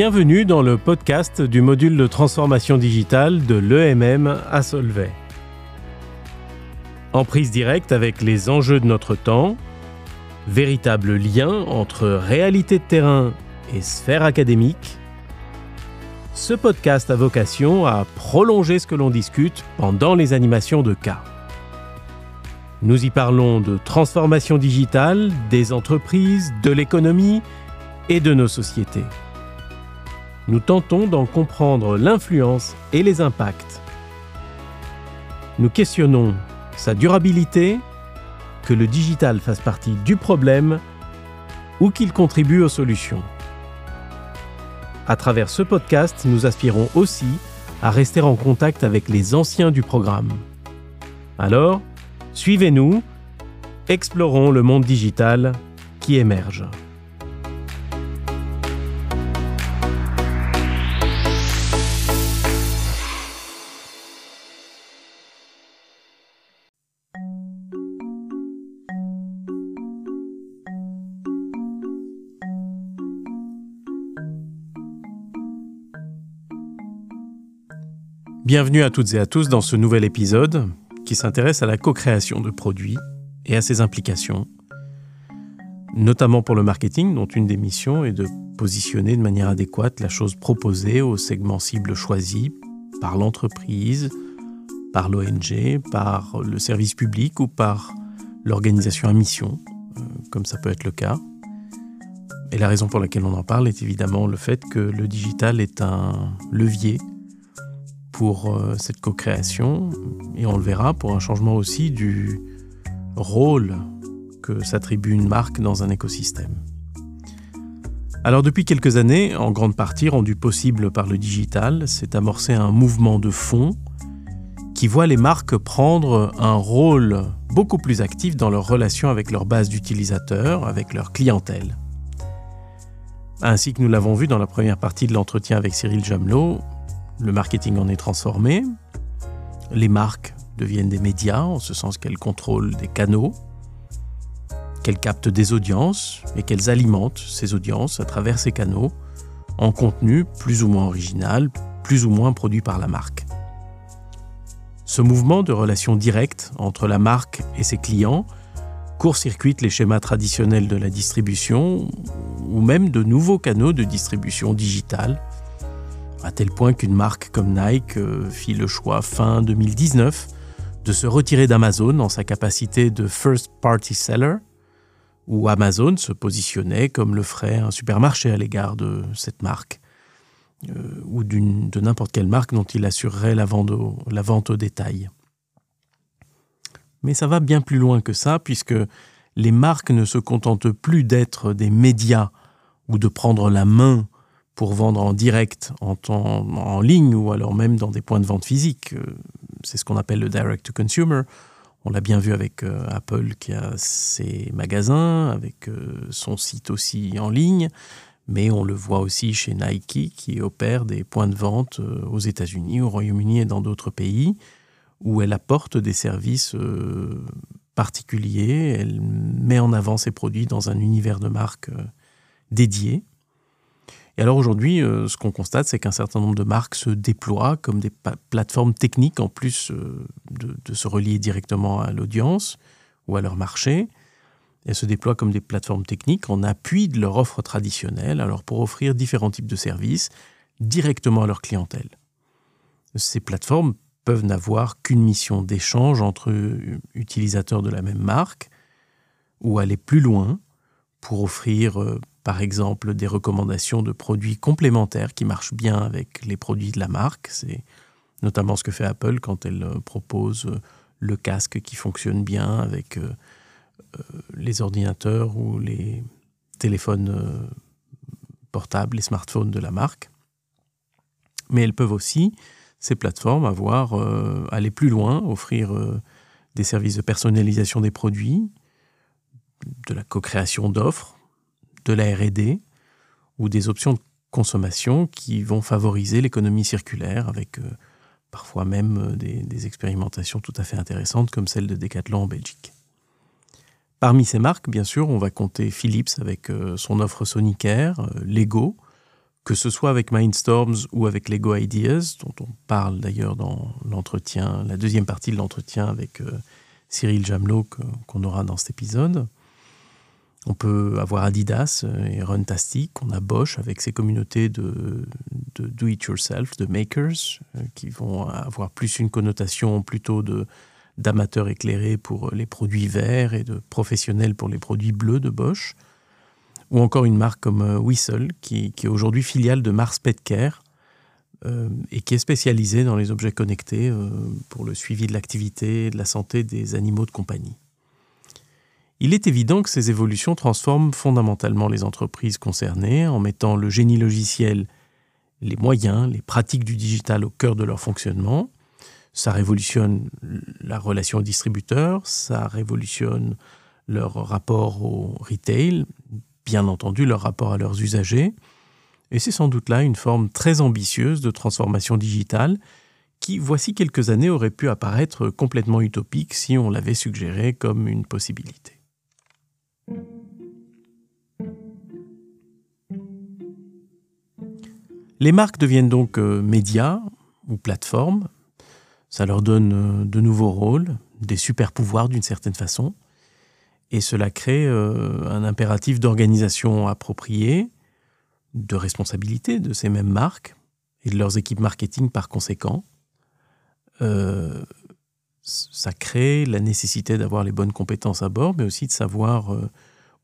Bienvenue dans le podcast du module de transformation digitale de l'EMM à Solvay. En prise directe avec les enjeux de notre temps, véritable lien entre réalité de terrain et sphère académique, ce podcast a vocation à prolonger ce que l'on discute pendant les animations de cas. Nous y parlons de transformation digitale, des entreprises, de l'économie et de nos sociétés. Nous tentons d'en comprendre l'influence et les impacts. Nous questionnons sa durabilité, que le digital fasse partie du problème ou qu'il contribue aux solutions. À travers ce podcast, nous aspirons aussi à rester en contact avec les anciens du programme. Alors, suivez-nous, explorons le monde digital qui émerge. Bienvenue à toutes et à tous dans ce nouvel épisode qui s'intéresse à la co-création de produits et à ses implications, notamment pour le marketing dont une des missions est de positionner de manière adéquate la chose proposée au segment cible choisi par l'entreprise, par l'ONG, par le service public ou par l'organisation à mission, euh, comme ça peut être le cas. Et la raison pour laquelle on en parle est évidemment le fait que le digital est un levier pour euh, cette co-création et on le verra pour un changement aussi du rôle que s'attribue une marque dans un écosystème. Alors depuis quelques années, en grande partie rendu possible par le digital, s'est amorcé un mouvement de fond qui voit les marques prendre un rôle beaucoup plus actif dans leur relation avec leur base d'utilisateurs, avec leur clientèle. Ainsi que nous l'avons vu dans la première partie de l'entretien avec Cyril Jamelot, le marketing en est transformé. Les marques deviennent des médias, en ce sens qu'elles contrôlent des canaux, qu'elles captent des audiences et qu'elles alimentent ces audiences à travers ces canaux en contenu plus ou moins original, plus ou moins produit par la marque. Ce mouvement de relation directe entre la marque et ses clients court-circuite les schémas traditionnels de la distribution ou même de nouveaux canaux de distribution digitale à tel point qu'une marque comme Nike euh, fit le choix fin 2019 de se retirer d'Amazon en sa capacité de first party seller, où Amazon se positionnait comme le ferait un supermarché à l'égard de cette marque, euh, ou de n'importe quelle marque dont il assurerait la vente, la vente au détail. Mais ça va bien plus loin que ça, puisque les marques ne se contentent plus d'être des médias ou de prendre la main pour vendre en direct, en, en, ligne ou alors même dans des points de vente physiques. Euh, c'est ce qu'on appelle le direct to consumer. On l'a bien vu avec euh, Apple qui a ses magasins, avec euh, son site aussi en ligne, mais on le voit aussi chez Nike qui opère des points de vente aux États-Unis, au Royaume-Uni et dans d'autres pays, où elle apporte des services particuliers, elle met en avant ses produits dans un univers de marque dédié. Et alors aujourd'hui, euh, ce qu'on constate, c'est qu'un certain nombre de marques se déploient comme des plateformes techniques en plus euh, de, se relier directement à l'audience ou à leur marché. Elles se déploient comme des plateformes techniques en appui de leur offre traditionnelle, alors pour offrir différents types de services directement à leur clientèle. Ces plateformes peuvent n'avoir qu'une mission d'échange entre utilisateurs de la même marque ou aller plus loin pour offrir euh, par exemple des recommandations de produits complémentaires qui marchent bien avec les produits de la marque. C'est notamment ce que fait Apple quand elle euh, propose euh, le casque qui fonctionne bien avec euh, les ordinateurs ou les téléphones portables, les smartphones de la marque. Mais elles peuvent aussi, ces plateformes, avoir aller plus loin, offrir des services de personnalisation des produits, de la co-création d'offres de la RD ou des options de consommation qui vont favoriser l'économie circulaire avec euh, parfois même euh, des, expérimentations tout à fait intéressantes comme celle de Decathlon en Belgique. Parmi ces marques, bien sûr, on va compter Philips avec euh, son offre Sonicare, Lego, que ce soit avec Mindstorms ou avec Lego Ideas, dont on parle d'ailleurs dans l'entretien, la deuxième partie de l'entretien avec Cyril Jamelot qu'on aura dans cet épisode. On peut avoir Adidas et Runtastic, on a Bosch avec ses communautés de, do-it-yourself, de makers, euh, qui vont avoir plus une connotation plutôt d'amateurs éclairés pour les produits verts et de professionnels pour les produits bleus de Bosch. Ou encore une marque comme euh, Whistle, qui, est aujourd'hui filiale de Mars Pet Care euh, et qui est spécialisée dans les objets connectés pour le suivi de l'activité et de la santé des animaux de compagnie. Il est évident que ces évolutions transforment fondamentalement les entreprises concernées en mettant le génie logiciel, les moyens, les pratiques du digital au cœur de leur fonctionnement. Ça révolutionne la relation au distributeur, ça révolutionne leur rapport au retail, bien entendu leur rapport à leurs usagers. Et c'est sans doute là une forme très ambitieuse de transformation digitale qui, voici quelques années, aurait pu apparaître complètement utopique si on l'avait suggéré comme une possibilité. Les marques deviennent donc euh, médias ou plateformes. Ça leur donne euh, de nouveaux rôles, des super pouvoirs d'une certaine façon. Et cela crée euh, un impératif d'organisation appropriée, de responsabilité de ces mêmes marques et de leurs équipes marketing par conséquent. ça crée la nécessité d'avoir les bonnes compétences à bord, mais aussi de savoir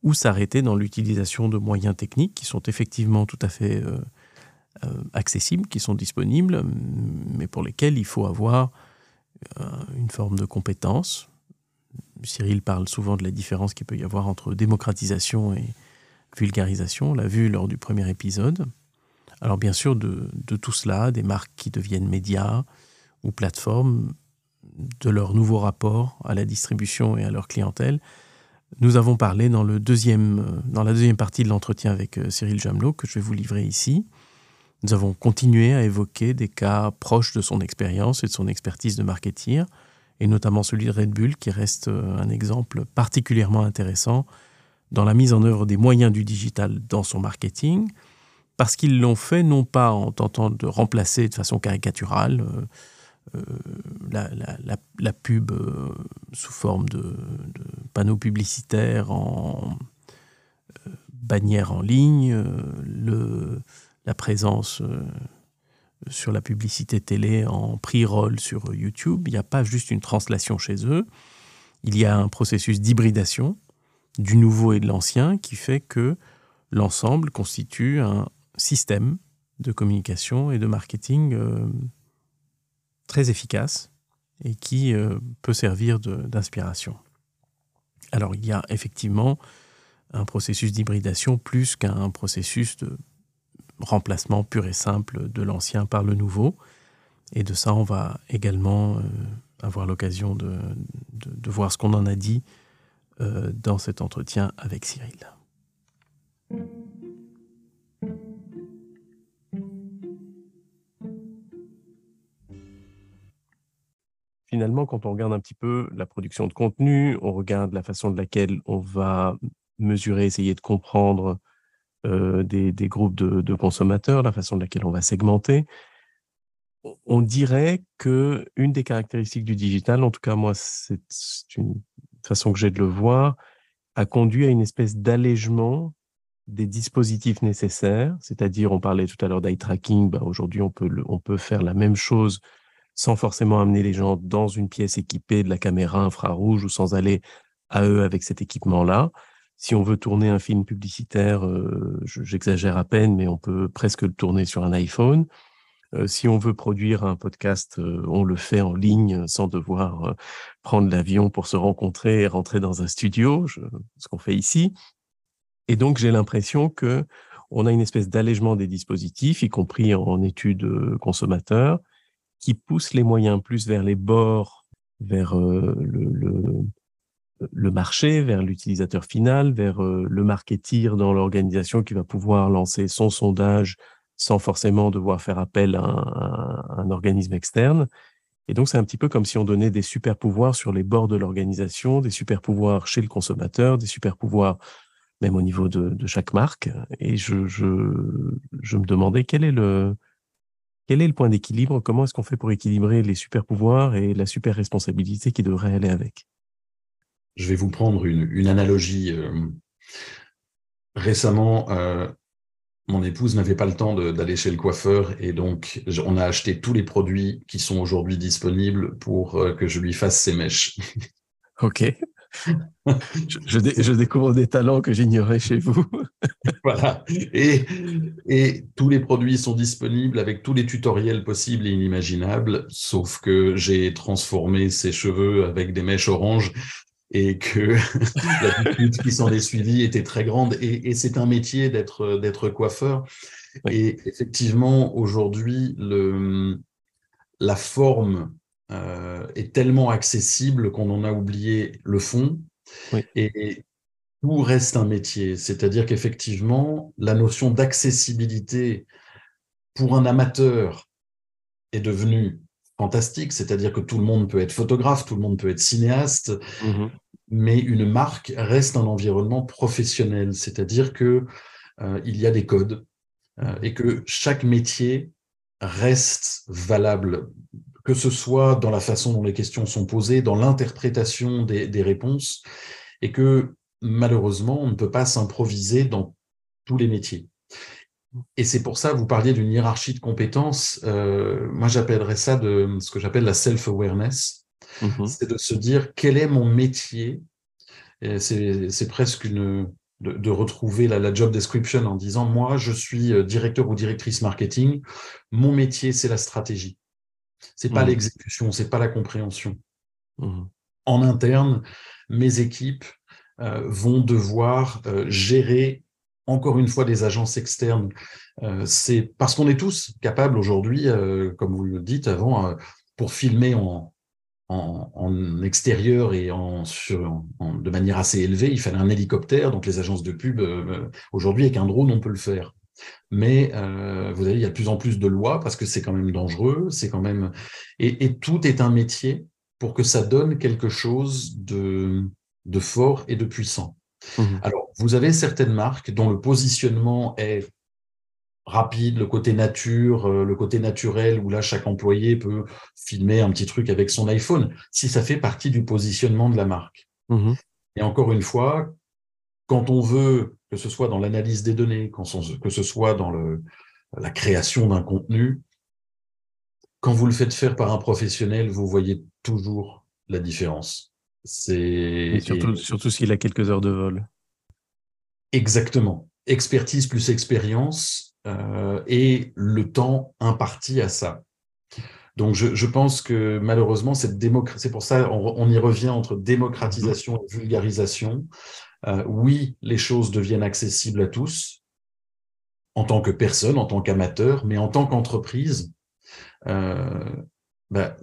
où s'arrêter dans l'utilisation de moyens techniques qui sont effectivement tout à fait accessibles, qui sont disponibles, mais pour lesquels il faut avoir euh, une forme de compétence. Cyril parle souvent de la différence qu'il peut y avoir entre démocratisation et vulgarisation, on l'a vu lors du premier épisode. Alors bien sûr, de, tout cela, des marques qui deviennent médias ou plateformes, de leur nouveau rapport à la distribution et à leur clientèle, nous avons parlé dans, dans la deuxième partie de l'entretien avec euh, Cyril Jamelot, que je vais vous livrer ici. Nous avons continué à évoquer des cas proches de son expérience et de son expertise de marketeer, et notamment celui de Red Bull, qui reste euh, un exemple particulièrement intéressant dans la mise en œuvre des moyens du digital dans son marketing, parce qu'ils l'ont fait non pas en tentant de remplacer de façon caricaturale euh, euh, la, pub sous forme de, panneaux publicitaires en bannière en ligne, le, la présence euh, sur la publicité télé en pre-roll sur YouTube. Il n'y a pas juste une translation chez eux. Il y a un processus d'hybridation du nouveau et de l'ancien qui fait que l'ensemble constitue un système de communication et de marketing euh, très efficace et qui euh, peut servir d'inspiration. Alors il y a effectivement un processus d'hybridation plus qu'un processus de remplacement pur et simple de l'ancien par le nouveau. Et de ça, on va également euh, avoir l'occasion de, voir ce qu'on en a dit euh, dans cet entretien avec Cyril. Finalement, quand on regarde un petit peu la production de contenu, on regarde la façon de laquelle on va mesurer, essayer de comprendre euh, des, groupes de, consommateurs, la façon de laquelle on va segmenter. On dirait que une des caractéristiques du digital, en tout cas moi, c'est une façon que j'ai de le voir, a conduit à une espèce d'allègement des dispositifs nécessaires, c'est-à-dire on parlait tout à l'heure d'eye tracking, bah aujourd'hui on peut, on peut faire la même chose sans forcément amener les gens dans une pièce équipée de la caméra infrarouge ou sans aller à eux avec cet équipement-là. Si on veut tourner un film publicitaire, euh, j'exagère à peine, mais on peut presque le tourner sur un iPhone. Euh, si on veut produire un podcast, euh, on le fait en ligne sans devoir prendre l'avion pour se rencontrer et rentrer dans un studio, ce qu'on fait ici. Et donc, j'ai l'impression que on a une espèce d'allègement des dispositifs, y compris en études consommateurs, qui pousse les moyens plus vers les bords, vers le, le marché, vers l'utilisateur final, vers euh, le marketeer dans l'organisation qui va pouvoir lancer son sondage sans forcément devoir faire appel à un, organisme externe. Et donc, c'est un petit peu comme si on donnait des super pouvoirs sur les bords de l'organisation, des super pouvoirs chez le consommateur, des super pouvoirs même au niveau de, chaque marque. Et je, je, je, me demandais quel est le, quel est le point d'équilibre Comment est-ce qu'on fait pour équilibrer les super pouvoirs et la super responsabilité qui devrait aller avec? Je vais vous prendre une, une analogie. Euh, récemment, euh, mon épouse n'avait pas le temps d'aller chez le coiffeur et donc on a acheté tous les produits qui sont aujourd'hui disponibles pour euh, que je lui fasse ses mèches. Ok. je, découvre des talents que j'ignorais chez vous. voilà. Et, et tous les produits sont disponibles avec tous les tutoriels possibles et inimaginables, sauf que j'ai transformé ses cheveux avec des mèches oranges et que la lutte qui s'en est suivie était très grande. Et, et c'est un métier d'être d'être coiffeur. Et effectivement, aujourd'hui, le la forme euh, est tellement accessible qu'on en a oublié le fond. Et, tout reste un métier. C'est-à-dire qu'effectivement, la notion d'accessibilité pour un amateur est devenue fantastique, c'est-à-dire que tout le monde peut être photographe, tout le monde peut être cinéaste, mmh mais une marque reste un environnement professionnel, c'est-à-dire que euh, il y a des codes euh, et que chaque métier reste valable, que ce soit dans la façon dont les questions sont posées, dans l'interprétation des, réponses, et que malheureusement, on ne peut pas s'improviser dans tous les métiers. Et c'est pour ça, vous parliez d'une hiérarchie de compétences. Euh, moi, j'appellerais ça de ce que j'appelle la self-awareness. Mmh c'est de se dire quel est mon métier? C'est presque une de, retrouver la, la, job description en disant moi, je suis euh, directeur ou directrice marketing. Mon métier, c'est la stratégie. C'est pas mmh l'exécution, c'est pas la compréhension. Mmh en interne, mes équipes euh, vont devoir gérer encore une fois des agences externes. Euh, c'est parce qu'on est tous capables aujourd'hui, euh, comme vous le dites avant, euh, pour filmer en, en, en, extérieur et en, sur, en, de manière assez élevée, il fallait un hélicoptère. Donc les agences de pub, aujourd'hui, avec un drone, on peut le faire. Mais vous voyez, il y a de plus en plus de lois parce que c'est quand même dangereux, c'est quand même et, et, tout est un métier pour que ça donne quelque chose de, de fort et de puissant. Mmh Alors, vous avez certaines marques dont le positionnement est rapide, le côté nature, euh, le côté naturel, où là, chaque employé peut filmer un petit truc avec son iPhone, si ça fait partie du positionnement de la marque. Mmh et encore une fois, quand on veut, que ce soit dans l'analyse des données, que ce soit dans le, la création d'un contenu, quand vous le faites faire par un professionnel, vous voyez toujours la différence. C'est surtout, surtout s'il a quelques heures de vol. Exactement. Expertise plus expérience euh, et le temps imparti à ça. Donc, je, je pense que malheureusement, cette démocratie, c'est pour ça on, on, y revient entre démocratisation et vulgarisation. Euh, oui, les choses deviennent accessibles à tous, en tant que personne, en tant qu'amateur, mais en tant qu'entreprise, euh, bah,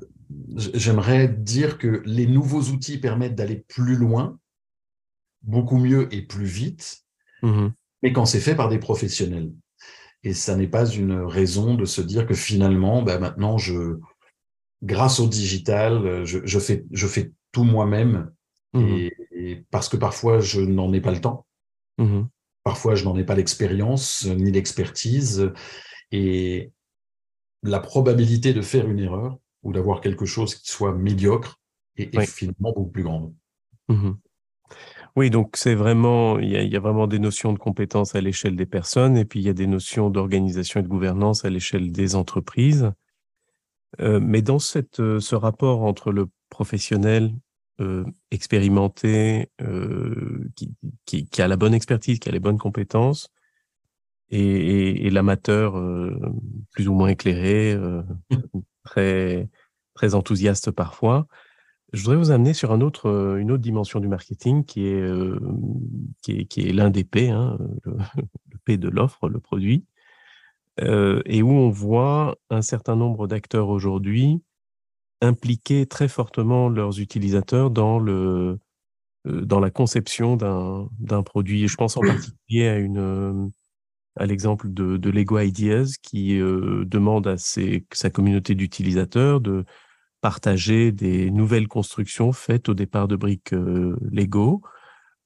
j'aimerais dire que les nouveaux outils permettent d'aller plus loin, beaucoup mieux et plus vite, mmh mais quand c'est fait par des professionnels. Et ça n'est pas une raison de se dire que finalement, bah maintenant, je, grâce au digital, je, je fais, je fais tout moi-même. Mmh et, parce que parfois, je n'en ai pas le temps. Mmh parfois, je n'en ai pas l'expérience ni l'expertise. Et la probabilité de faire une erreur, ou d'avoir quelque chose qui soit médiocre et, finalement beaucoup plus grande. Mmh oui, donc c'est vraiment, il y, a, vraiment des notions de compétences à l'échelle des personnes et puis il y a des notions d'organisation et de gouvernance à l'échelle des entreprises. Euh, mais dans cette, euh, ce rapport entre le professionnel euh, expérimenté, qui, qui, qui, a la bonne expertise, qui a les bonnes compétences, et, et, l'amateur plus ou moins éclairé, très, très enthousiaste parfois. Je voudrais vous amener sur euh, une autre dimension du marketing qui est, euh, qui est, l'un des P, hein, le, P de l'offre, le produit, euh, et où on voit un certain nombre d'acteurs aujourd'hui impliquer très fortement leurs utilisateurs dans, le, dans la conception d'un produit. Je pense en particulier à l'exemple de, de, Lego Ideas qui demande à ses, sa communauté d'utilisateurs de partager des nouvelles constructions faites au départ de briques euh, Lego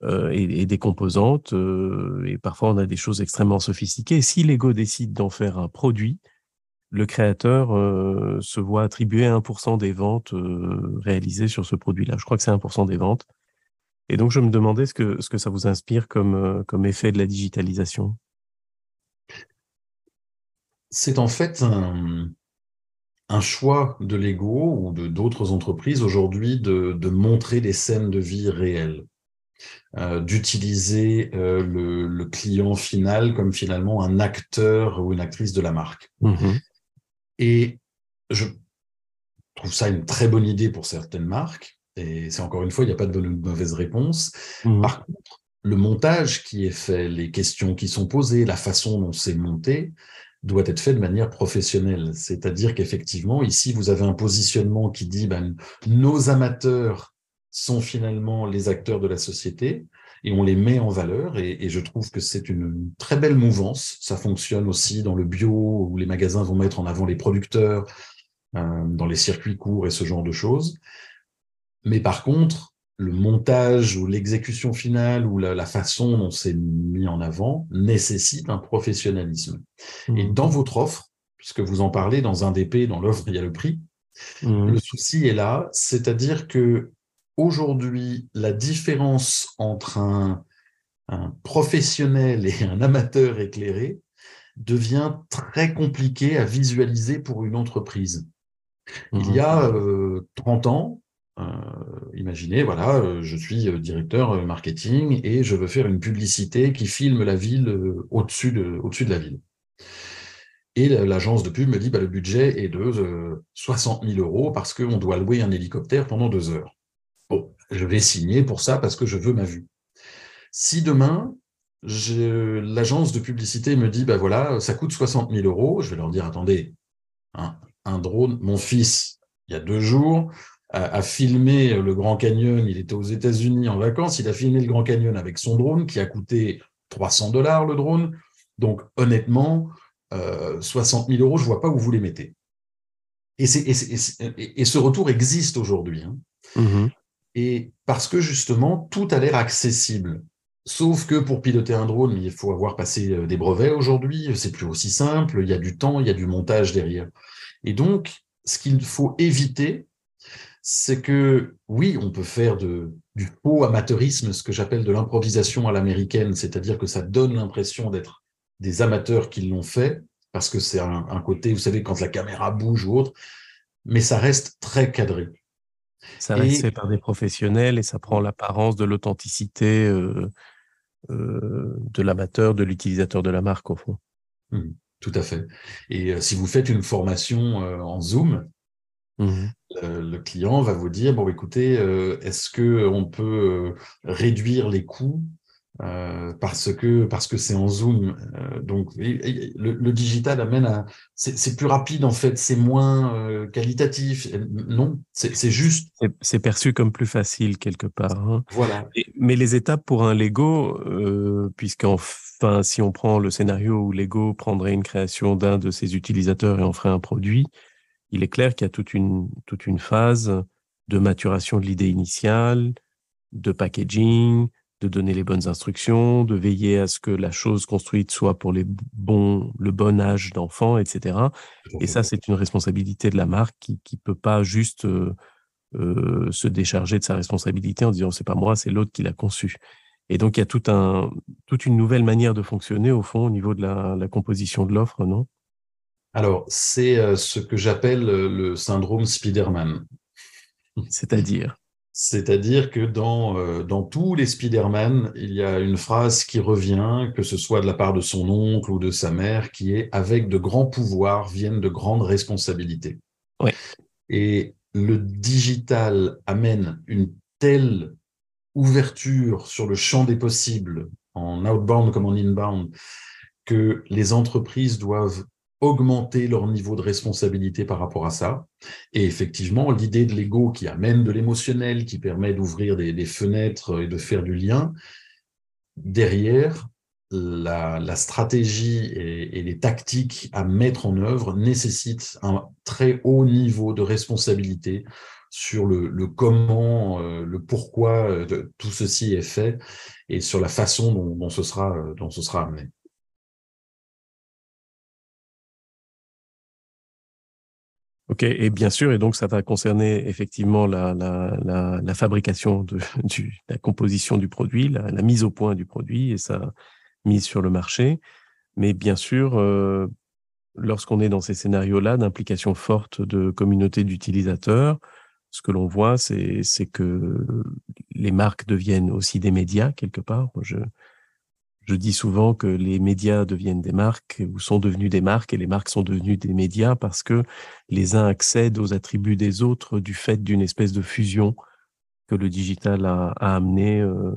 euh, et, des composantes. Euh, et parfois, on a des choses extrêmement sophistiquées. si Lego décide d'en faire un produit, le créateur se voit attribuer 1% des ventes réalisées sur ce produit-là. Je crois que c'est 1% des ventes. Et donc, je me demandais ce que, ce que ça vous inspire comme, comme effet de la digitalisation? C'est en fait un choix de Lego ou de d'autres entreprises aujourd'hui de, de, montrer des scènes de vie réelles, euh, d'utiliser euh, le, le, client final comme finalement un acteur ou une actrice de la marque. Mm-hmm. Et je trouve ça une très bonne idée pour certaines marques. Et c'est encore une fois, il n'y a pas de bonne ou de mauvaise réponse. Mm-hmm. Par contre, le montage qui est fait, les questions qui sont posées, la façon dont c'est monté, doit être fait de manière professionnelle. C'est-à-dire qu'effectivement, ici, vous avez un positionnement qui dit ben, nos amateurs sont finalement les acteurs de la société et on les met en valeur. Et, je trouve que c'est une très belle mouvance. Ça fonctionne aussi dans le bio où les magasins vont mettre en avant les producteurs, euh, dans les circuits courts et ce genre de choses. Mais par contre, le montage ou l'exécution finale ou la, façon dont c'est mis en avant nécessite un professionnalisme. Et mmh. dans votre offre, puisque vous en parlez dans un DP, dans l'offre, il y a le prix, mmh. le souci est là, c'est-à-dire que aujourd'hui, la différence entre un, professionnel et un amateur éclairé devient très compliquée à visualiser pour une entreprise. Il y a 30 mmh. euh, ans, euh, imaginez, voilà, euh, je suis euh, directeur marketing et je veux faire une publicité qui filme la ville au-dessus de, au de la ville. Et l'agence de pub me dit, bah, le budget est de 60 000 euros parce qu'on doit louer un hélicoptère pendant deux heures. Bon, je vais signer pour ça parce que je veux ma vue. Si demain, l'agence de publicité me dit, bah voilà, ça coûte 60 000 euros, je vais leur dire, attendez, hein, un drone, mon fils, il y a deux jours, a, filmé le Grand Canyon. Il était aux États-Unis en vacances. Il a filmé le Grand Canyon avec son drone qui a coûté 300 dollars le drone. Donc honnêtement, 60 euh, 000 euros, je vois pas où vous les mettez. Et, ce retour existe aujourd'hui. Hein. Mm-hmm. Et parce que justement, tout a l'air accessible. Sauf que pour piloter un drone, il faut avoir passé euh, des brevets aujourd'hui, c'est plus aussi simple, il y a du temps, il y a du montage derrière. Et donc, ce qu'il faut éviter, c'est que oui, on peut faire de, du faux amateurisme, ce que j'appelle de l'improvisation à l'américaine, c'est-à-dire que ça donne l'impression d'être des amateurs qui l'ont fait, parce que c'est un, côté, vous savez, quand la caméra bouge ou autre, mais ça reste très cadré. Ça reste fait par des professionnels et ça prend l'apparence de l'authenticité euh, euh, de l'amateur, de l'utilisateur de la marque, au fond. Mmh, tout à fait. Et euh, si vous faites une formation en Zoom, Mmh le client va vous dire bon, écoutez, euh, est-ce que on peut euh, réduire les coûts euh, parce que parce que c'est en zoom. donc le, digital amène à c'est plus rapide en fait, c'est moins qualitatif. Non, c'est juste. C'est perçu comme plus facile quelque part. Hein. Voilà. mais les étapes pour un Lego, puisqu'enfin si on prend le scénario où Lego prendrait une création d'un de ses utilisateurs et en ferait un produit, il est clair qu'il y a toute une, toute une phase de maturation de l'idée initiale, de packaging, de donner les bonnes instructions, de veiller à ce que la chose construite soit pour les bons, le bon âge d'enfant, etc. Et ça, c'est une responsabilité de la marque qui ne peut pas juste euh, euh, se décharger de sa responsabilité en disant c'est pas moi, c'est l'autre qui l'a conçu. Et donc, il y a tout un, toute une nouvelle manière de fonctionner, au fond, au niveau de la, la composition de l'offre, non? Alors, c'est euh, ce que j'appelle euh, le syndrome Spider-Man. C'est-à-dire? C'est-à-dire que dans, euh, dans tous les Spider-Man, il y a une phrase qui revient, que ce soit de la part de son oncle ou de sa mère, qui est Avec de grands pouvoirs viennent de grandes responsabilités. Et le digital amène une telle ouverture sur le champ des possibles, en outbound comme en inbound, que les entreprises doivent augmenter leur niveau de responsabilité par rapport à ça. Et effectivement, l'idée de l'ego qui amène de l'émotionnel, qui permet d'ouvrir des, fenêtres et de faire du lien, derrière, la, stratégie et, les tactiques à mettre en œuvre nécessitent un très haut niveau de responsabilité sur le, comment, le pourquoi de, tout ceci est fait et sur la façon dont, ce, sera, dont ce sera amené. Ok, et bien sûr, et donc ça va concerner effectivement la, la, la, fabrication de du, la composition du produit, la, mise au point du produit et sa mise sur le marché. Mais bien sûr, euh, lorsqu'on est dans ces scénarios-là d'implication forte de communautés d'utilisateurs, ce que l'on voit, c'est que les marques deviennent aussi des médias quelque part. Je dis souvent que les médias deviennent des marques ou sont devenus des marques et les marques sont devenues des médias parce que les uns accèdent aux attributs des autres du fait d'une espèce de fusion que le digital a, amené, euh,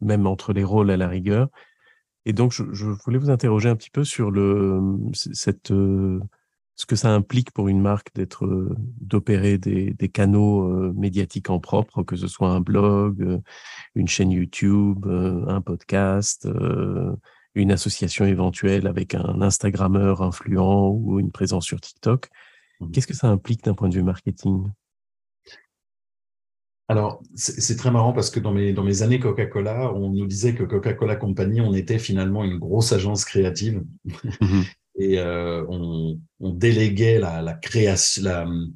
même entre les rôles à la rigueur. Et donc, je, je, voulais vous interroger un petit peu sur le, cette, euh, ce que ça implique pour une marque d'être euh, d'opérer des, des, canaux euh, médiatiques en propre, que ce soit un blog, euh, une chaîne YouTube, un podcast, une association éventuelle avec un Instagrammeur influent ou une présence sur TikTok. Mmh. Qu'est-ce que ça implique d'un point de vue marketing? Alors, c'est très marrant parce que dans mes, dans mes années Coca-Cola, on nous disait que Coca-Cola Company, on était finalement une grosse agence créative. Mmh et euh, on, on, déléguait la, la création,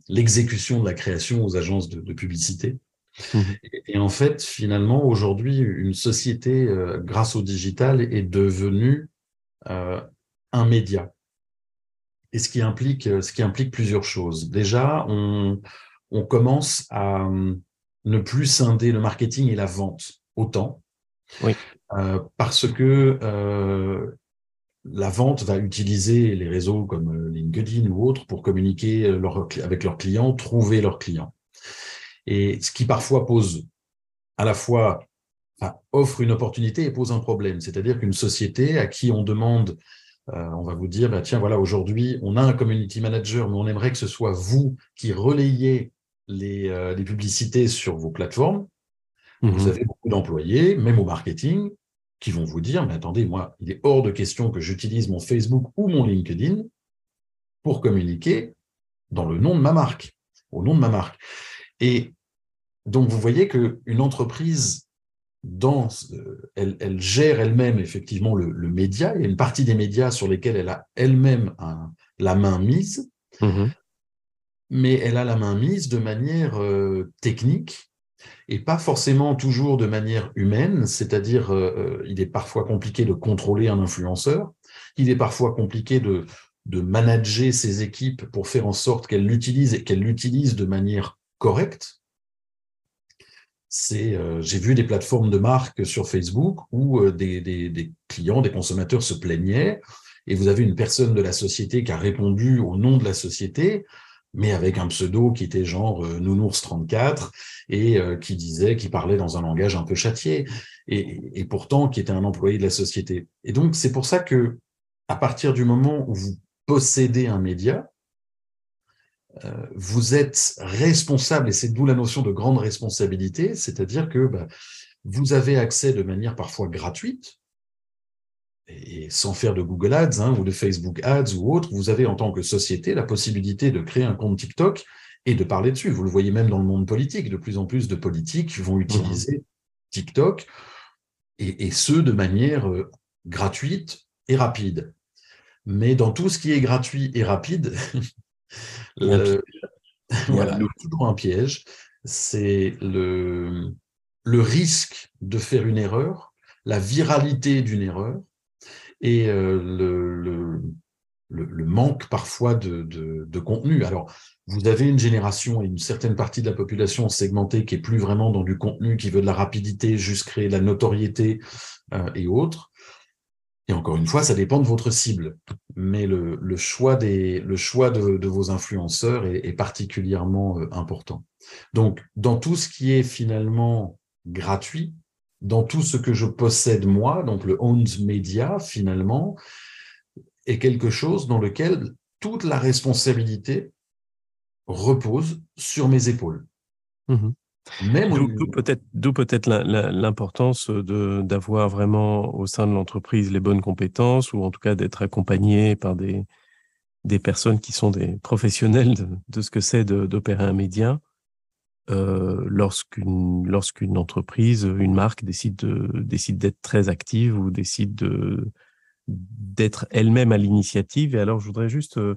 l'exécution de la création aux agences de, de publicité. Mmh. Et, en fait, finalement, aujourd'hui, une société, euh, grâce au digital, est devenue euh, un média. Et ce qui implique, ce qui implique plusieurs choses. Déjà, on, on commence à ne plus scinder le marketing et la vente autant. Oui. Euh, parce que euh, la vente va utiliser les réseaux comme euh, LinkedIn ou autres pour communiquer leur, avec leurs clients, trouver leurs clients. Et ce qui parfois pose à la fois enfin, offre une opportunité et pose un problème. C'est-à-dire qu'une société à qui on demande, euh, on va vous dire, bah, tiens, voilà, aujourd'hui, on a un community manager, mais on aimerait que ce soit vous qui relayez les, euh, les publicités sur vos plateformes. Vous mhm. avez beaucoup d'employés, même au marketing, qui vont vous dire, mais attendez, moi, il est hors de question que j'utilise mon Facebook ou mon LinkedIn pour communiquer dans le nom de ma marque, au nom de ma marque. Et donc, vous voyez qu'une entreprise, dans, euh, elle, elle, gère elle-même effectivement le, le, média. Il y a une partie des médias sur lesquels elle a elle-même la main mise, mmh mais elle a la main mise de manière euh, technique et pas forcément toujours de manière humaine, c'est-à-dire euh, euh, il est parfois compliqué de contrôler un influenceur, il est parfois compliqué de, de manager ses équipes pour faire en sorte qu'elles l'utilisent et qu'elles l'utilisent de manière correcte. C'est, euh, j'ai vu des plateformes de marque sur Facebook où des, des, des clients, des consommateurs se plaignaient et vous avez une personne de la société qui a répondu au nom de la société mais avec un pseudo qui était genre euh, Nounours34 et euh, qui disait, qui parlait dans un langage un peu châtié et, pourtant qui était un employé de la société. Et donc c'est pour ça que à partir du moment où vous possédez un média, euh, vous êtes responsable et c'est d'où la notion de grande responsabilité, c'est-à-dire que bah, vous avez accès de manière parfois gratuite et sans faire de Google Ads hein, ou de Facebook Ads ou autre, vous avez en tant que société la possibilité de créer un compte TikTok et de parler dessus. Vous le voyez même dans le monde politique, de plus en plus de politiques vont mmh. utiliser TikTok et, et, ce de manière euh, gratuite et rapide. Mais dans tout ce qui est gratuit et rapide, le, voilà, toujours un piège, c'est le, le risque de faire une erreur, la viralité d'une erreur, et euh, le, manque parfois de, contenu. Alors, vous avez une génération et une certaine partie de la population segmentée qui est plus vraiment dans du contenu, qui veut de la rapidité, juste créer de la notoriété euh, et autres. Et encore une fois, ça dépend de votre cible. Mais le, choix, des, le choix de, vos influenceurs est, est particulièrement euh, important. Donc, dans tout ce qui est finalement gratuit, dans tout ce que je possède moi, donc le owned media finalement, est quelque chose dans lequel toute la responsabilité repose sur mes épaules. Mmh Même d'où peut-être d'où peut-être l'importance de d'avoir vraiment au sein de l'entreprise les bonnes compétences ou en tout cas d'être accompagné par des des personnes qui sont des professionnels de, de ce que c'est d'opérer un média euh, lorsqu'une lorsqu'une entreprise, une marque décide de, décide d'être très active ou décide de d'être elle-même à l'initiative. Et alors, je voudrais juste euh,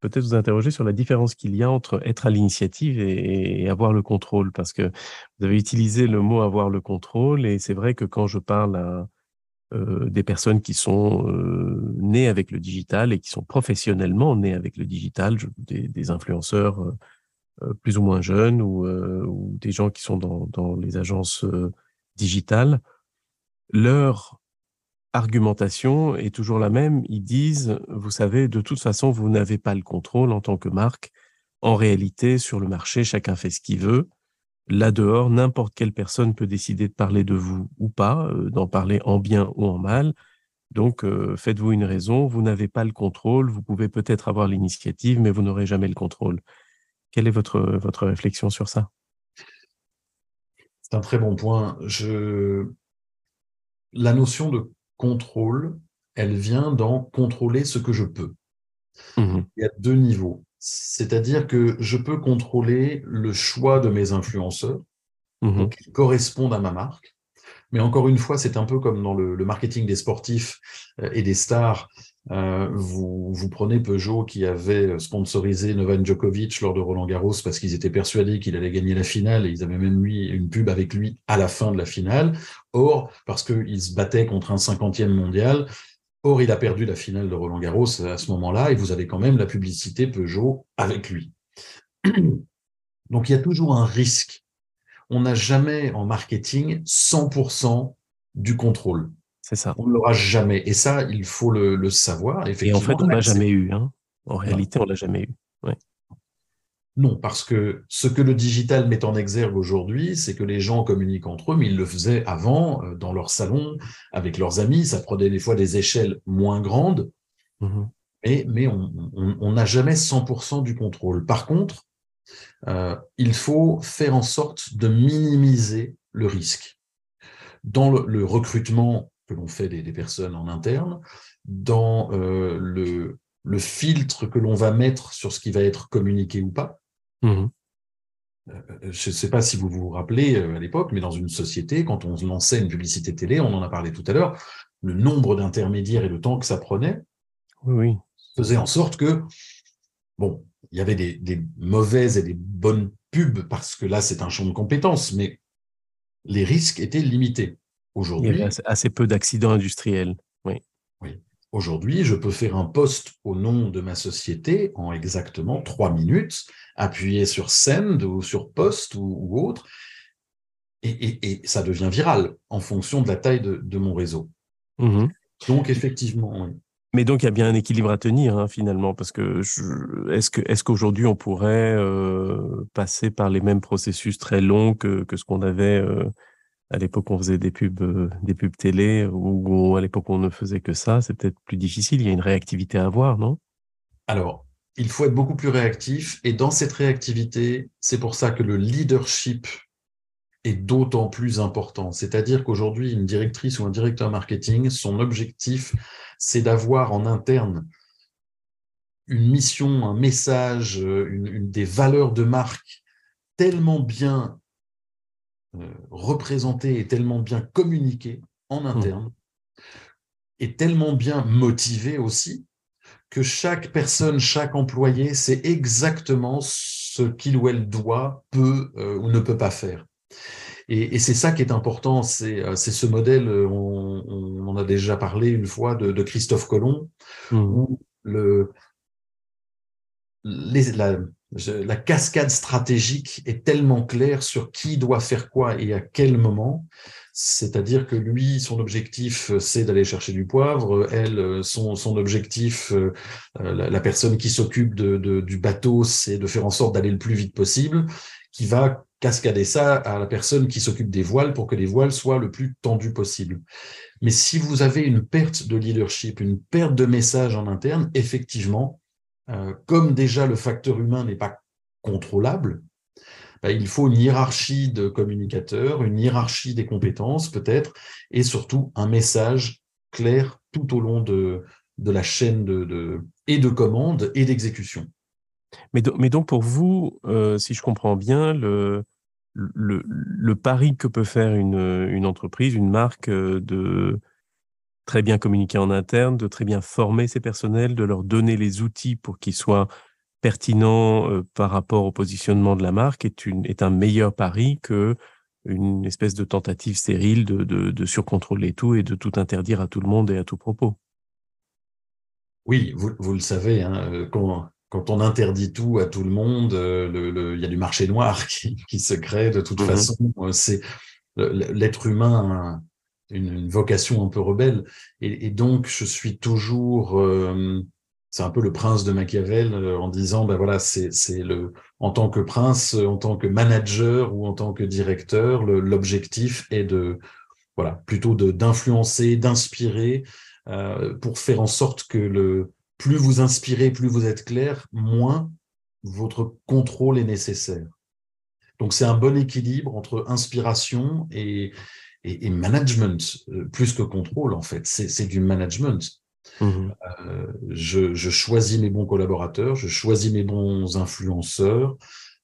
peut-être vous interroger sur la différence qu'il y a entre être à l'initiative et, avoir le contrôle, parce que vous avez utilisé le mot avoir le contrôle, et c'est vrai que quand je parle à euh, des personnes qui sont nées avec le digital et qui sont professionnellement nées avec le digital, des, influenceurs plus ou moins jeunes ou, ou, des gens qui sont dans, les agences digitales, leur argumentation est toujours la même. Ils disent, vous savez, de toute façon, vous n'avez pas le contrôle en tant que marque. En réalité, sur le marché, chacun fait ce qu'il veut. Là dehors, n'importe quelle personne peut décider de parler de vous ou pas, euh, d'en parler en bien ou en mal. Donc, euh, faites-vous une raison. Vous n'avez pas le contrôle. Vous pouvez peut-être avoir l'initiative, mais vous n'aurez jamais le contrôle. Quelle est votre, votre réflexion sur ça? C'est un très bon point. Je... La notion de contrôle, elle vient dans contrôler ce que je peux. Mmh Il y a deux niveaux. C'est-à-dire que je peux contrôler le choix de mes influenceurs, mmh qui correspondent à ma marque. Mais encore une fois, c'est un peu comme dans le, marketing des sportifs euh, et des stars. Euh, vous, prenez Peugeot qui avait sponsorisé Novak Djokovic lors de Roland Garros parce qu'ils étaient persuadés qu'il allait gagner la finale et ils avaient même mis une pub avec lui à la fin de la finale. Or, parce qu'il se battait contre un cinquantième mondial, or il a perdu la finale de Roland Garros à ce moment-là et vous avez quand même la publicité Peugeot avec lui. Donc il y a toujours un risque. On n'a jamais en marketing 100% du contrôle. C'est ça. On ne l'aura jamais. Et ça, il faut le, savoir. Et en fait, on l'a jamais eu. Hein. En réalité, on l'a jamais eu. Non, parce que ce que le digital met en exergue aujourd'hui, c'est que les gens communiquent entre eux, mais ils le faisaient avant, euh, dans leur salon, avec leurs amis. Ça prenait des fois des échelles moins grandes, mmh mais, on n'a jamais 100% du contrôle. Par contre, euh, il faut faire en sorte de minimiser le risque. Dans le recrutement, que l'on fait des, personnes en interne, dans euh, le, le, filtre que l'on va mettre sur ce qui va être communiqué ou pas. Mmh euh, je ne sais pas si vous vous rappelez euh, à l'époque, mais dans une société, quand on lançait une publicité télé, on en a parlé tout à l'heure, le nombre d'intermédiaires et le temps que ça prenait oui, faisait en sorte que, bon, il y avait des, des mauvaises et des bonnes pubs, parce que là, c'est un champ de compétences, mais les risques étaient limités. Aujourd'hui, il y a assez peu d'accidents industriels. Oui. oui. Aujourd'hui, je peux faire un post au nom de ma société en exactement trois minutes, appuyer sur send ou sur post ou, autre, et, ça devient viral en fonction de la taille de, mon réseau. Mmh donc, effectivement, oui. Mais donc, il y a bien un équilibre à tenir, hein, finalement, parce que est-ce que est-ce qu'aujourd'hui, on pourrait euh, passer par les mêmes processus très longs que, que ce qu'on avait euh, à l'époque on faisait des pubs, euh, des pubs télé, ou à l'époque on ne faisait que ça, c'est peut-être plus difficile. Il y a une réactivité à avoir, non? Alors, il faut être beaucoup plus réactif, et dans cette réactivité, c'est pour ça que le leadership est d'autant plus important. C'est-à-dire qu'aujourd'hui, une directrice ou un directeur marketing, son objectif, c'est d'avoir en interne une mission, un message, une, des valeurs de marque tellement bien euh, représenté et tellement bien communiqué en mmh. interne, et tellement bien motivé aussi, que chaque personne, chaque employé sait exactement ce qu'il ou elle doit, peut euh, ou ne peut pas faire. Et, c'est ça qui est important, c'est euh, ce modèle, on, en a déjà parlé une fois, de, Christophe Colomb, mmh. où le, les, la, la cascade stratégique est tellement claire sur qui doit faire quoi et à quel moment. C'est-à-dire que lui, son objectif, c'est d'aller chercher du poivre. Elle, son, son objectif, euh, la, personne qui s'occupe du bateau, c'est de faire en sorte d'aller le plus vite possible, qui va cascader ça à la personne qui s'occupe des voiles pour que les voiles soient le plus tendues possible. Mais si vous avez une perte de leadership, une perte de message en interne, effectivement, euh, comme déjà le facteur humain n'est pas contrôlable, bah, il faut une hiérarchie de communicateurs, une hiérarchie des compétences peut-être, et surtout un message clair tout au long de, de la chaîne de, et de commande et d'exécution. Mais, donc pour vous, euh, si je comprends bien, le, le, pari que peut faire une, une entreprise, une marque, de très bien communiquer en interne, de très bien former ses personnels, de leur donner les outils pour qu'ils soient pertinents par rapport au positionnement de la marque est, une, est un meilleur pari que une espèce de tentative stérile de, de, surcontrôler tout et de tout interdire à tout le monde et à tout propos. Oui, vous, vous le savez, hein, quand, quand on interdit tout à tout le monde, il y a du marché noir qui, qui se crée de toute mmh façon. C'est l'être humain une, vocation un peu rebelle. Et, donc, je suis toujours, euh, c'est un peu le prince de Machiavel euh, en disant, ben voilà, c'est le, en tant que prince, en tant que manager ou en tant que directeur, l'objectif est de, voilà, plutôt d'influencer, d'inspirer, euh, pour faire en sorte que le, plus vous inspirez, plus vous êtes clair, moins votre contrôle est nécessaire. Donc c'est un bon équilibre entre inspiration et, et, management, euh, plus que contrôle en fait, c'est du management. Mmh euh, je, choisis mes bons collaborateurs, je choisis mes bons influenceurs,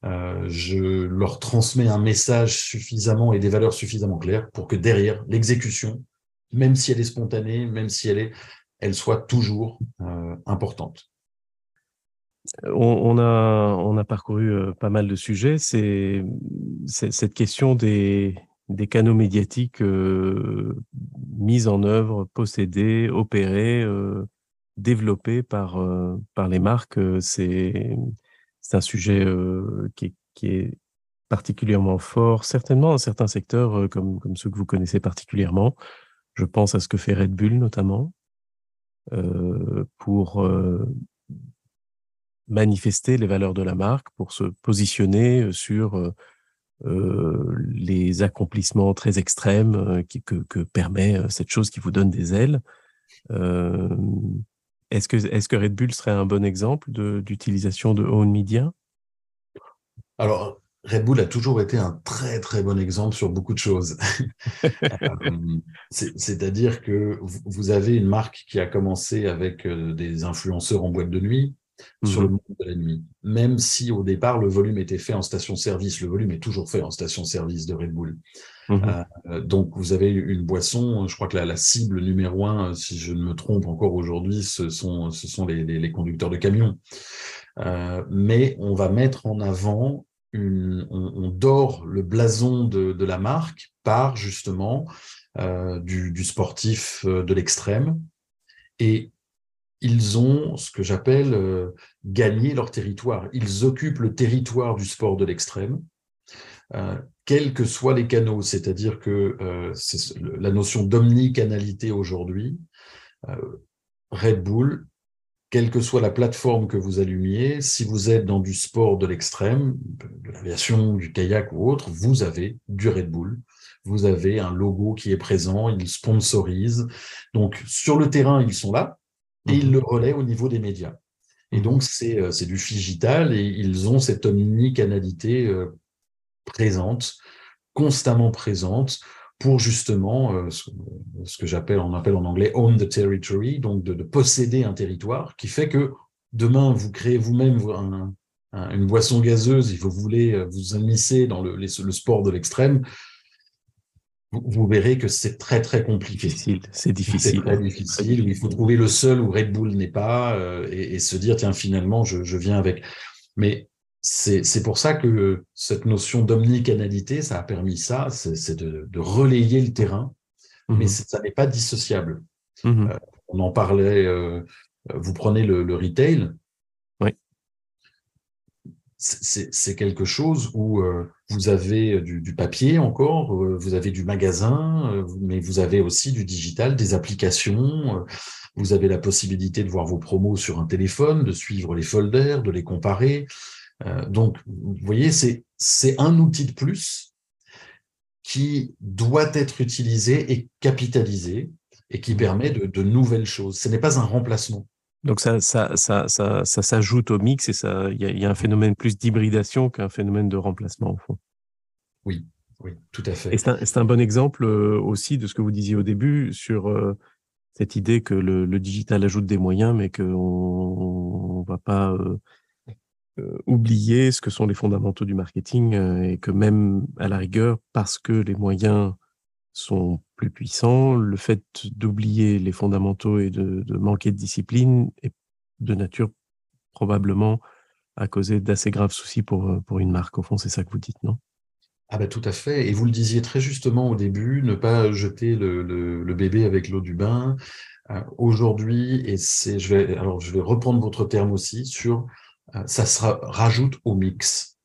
euh, je leur transmets un message suffisamment et des valeurs suffisamment claires pour que derrière l'exécution, même si elle est spontanée, même si elle est, elle soit toujours importante. On, a, on a parcouru pas mal de sujets. C'est cette question des, des canaux médiatiques euh, mis en œuvre, possédés, opérés, euh, développés par, euh, par les marques. C'est un sujet qui est, qui, est, particulièrement fort, certainement dans certains secteurs comme, comme ceux que vous connaissez particulièrement. Je pense à ce que fait Red Bull notamment, pour manifester les valeurs de la marque, pour se positionner sur les accomplissements très extrêmes euh, que, permet euh, cette chose qui vous donne des ailes. est-ce que, Red Bull serait un bon exemple d'utilisation de, own media? Alors, Red Bull a toujours été un très très bon exemple sur beaucoup de choses. C'est-à-dire que vous avez une marque qui a commencé avec des influenceurs en boîte de nuit, sur le mmh monde de la nuit. Même si au départ, le volume était fait en station-service, le volume est toujours fait en station-service de Red Bull. Mmh euh, donc, vous avez une boisson, je crois que la, cible numéro un, si je ne me trompe encore aujourd'hui, ce sont, ce sont les, conducteurs de camions. Euh, mais on va mettre en avant, une, on, dort le blason de, la marque par justement euh, du, du, sportif de l'extrême. Et ils ont ce que j'appelle euh, gagné leur territoire. Ils occupent le territoire du sport de l'extrême, euh, quels que soient les canaux. C'est-à-dire que euh, la notion d'omnicanalité aujourd'hui, Red Bull, quelle que soit la plateforme que vous allumiez, si vous êtes dans du sport de l'extrême, de l'aviation, du kayak ou autre, vous avez du Red Bull. Vous avez un logo qui est présent, ils sponsorisent. Donc, sur le terrain, ils sont là, et ils mhm. le relaient au niveau des médias. Et mhm. donc, euh, c'est du digital et ils ont cette omnicanalité euh, présente, constamment présente, pour justement euh, ce, que j'appelle, on appelle en anglais own the territory, donc de, posséder un territoire, qui fait que demain, vous créez vous-même une boisson gazeuse et vous voulez vous immiscer dans le, le sport de l'extrême, vous verrez que c'est très très compliqué. C'est difficile. C'est très difficile. Il faut trouver le seul où Red Bull n'est pas euh, et, se dire tiens finalement je, je viens avec. Mais c'est pour ça que cette notion d'omnicanalité, ça a permis ça, c'est de, de, relayer le terrain, mais mhm. ça n'est pas dissociable. Mhm. Euh, on en parlait. Euh, vous prenez le, le retail, c'est quelque chose où euh, vous avez du, papier encore, euh, vous avez du magasin, euh, mais vous avez aussi du digital, des applications. vous avez la possibilité de voir vos promos sur un téléphone, de suivre les folders, de les comparer. donc, vous voyez, c'est un outil de plus qui doit être utilisé et capitalisé et qui mmh. permet de, de nouvelles choses. Ce n'est pas un remplacement. Donc ça, ça, ça, ça, ça s'ajoute au mix et ça, il y, a un phénomène plus d'hybridation qu'un phénomène de remplacement au fond. Oui, oui, tout à fait. Et c'est un, bon exemple euh, aussi de ce que vous disiez au début sur euh, cette idée que le, digital ajoute des moyens, mais qu'on ne va pas euh, oublier ce que sont les fondamentaux du marketing et que même à la rigueur, parce que les moyens sont plus puissants, le fait d'oublier les fondamentaux et de, manquer de discipline est de nature probablement à causer d'assez graves soucis pour, pour une marque. Au fond, c'est ça que vous dites, non? Ah ben tout à fait. Et vous le disiez très justement au début, ne pas jeter le, bébé avec l'eau du bain. Euh, aujourd'hui, et c'est, je vais, alors je vais reprendre votre terme aussi sur, euh, ça se rajoute au mix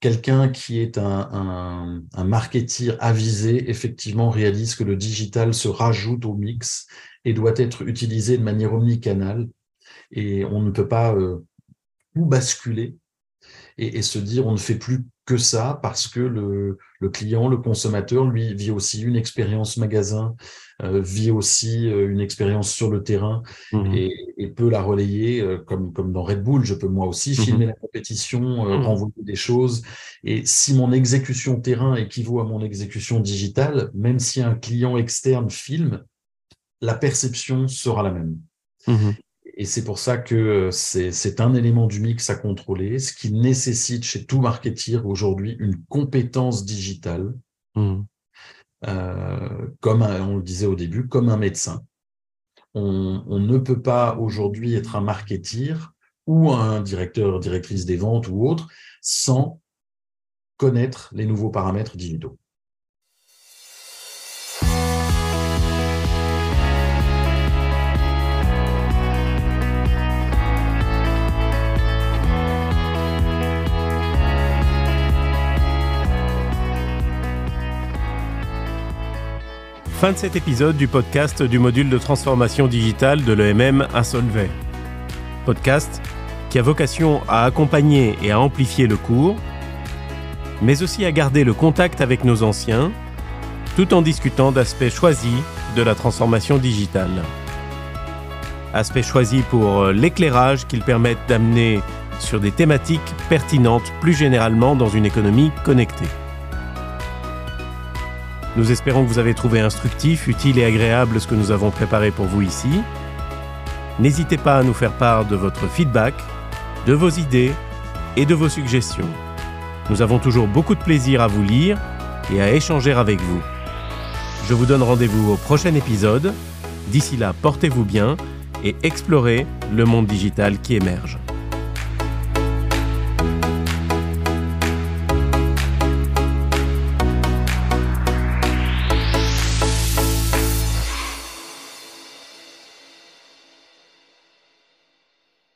quelqu'un qui est un, un, marketeer avisé, effectivement, réalise que le digital se rajoute au mix et doit être utilisé de manière omnicanale. Et on ne peut pas euh, tout basculer et, se dire on ne fait plus que ça parce que le, client, le consommateur, lui, vit aussi une expérience magasin, euh, vit aussi euh, une expérience sur le terrain mmh et, peut la relayer euh, comme, comme dans Red Bull. Je peux moi aussi mmh filmer la compétition, mmh renvoyer des choses. Et si mon exécution terrain équivaut à mon exécution digitale, même si un client externe filme, la perception sera la même. Et c'est pour ça que c'est un élément du mix à contrôler, ce qui nécessite chez tout marketeur aujourd'hui une compétence digitale, mmh. euh, comme on le disait au début, comme un médecin. On, ne peut pas aujourd'hui être un marketeur ou un directeur, directrice des ventes ou autre sans connaître les nouveaux paramètres digitaux. Fin de cet épisode du podcast du module de transformation digitale de l'EMM à. Podcast qui a vocation à accompagner et à amplifier le cours, mais aussi à garder le contact avec nos anciens, tout en discutant d'aspects choisis de la transformation digitale. Aspects choisis pour l'éclairage qu'ils permettent d'amener sur des thématiques pertinentes plus généralement dans une économie connectée. Nous espérons que vous avez trouvé instructif, utile et agréable ce que nous avons préparé pour vous ici. N'hésitez pas à nous faire part de votre feedback, de vos idées et de vos suggestions. Nous avons toujours beaucoup de plaisir à vous lire et à échanger avec vous. Je vous donne rendez-vous au prochain épisode. D'ici là, portez-vous bien et explorez le monde digital qui émerge.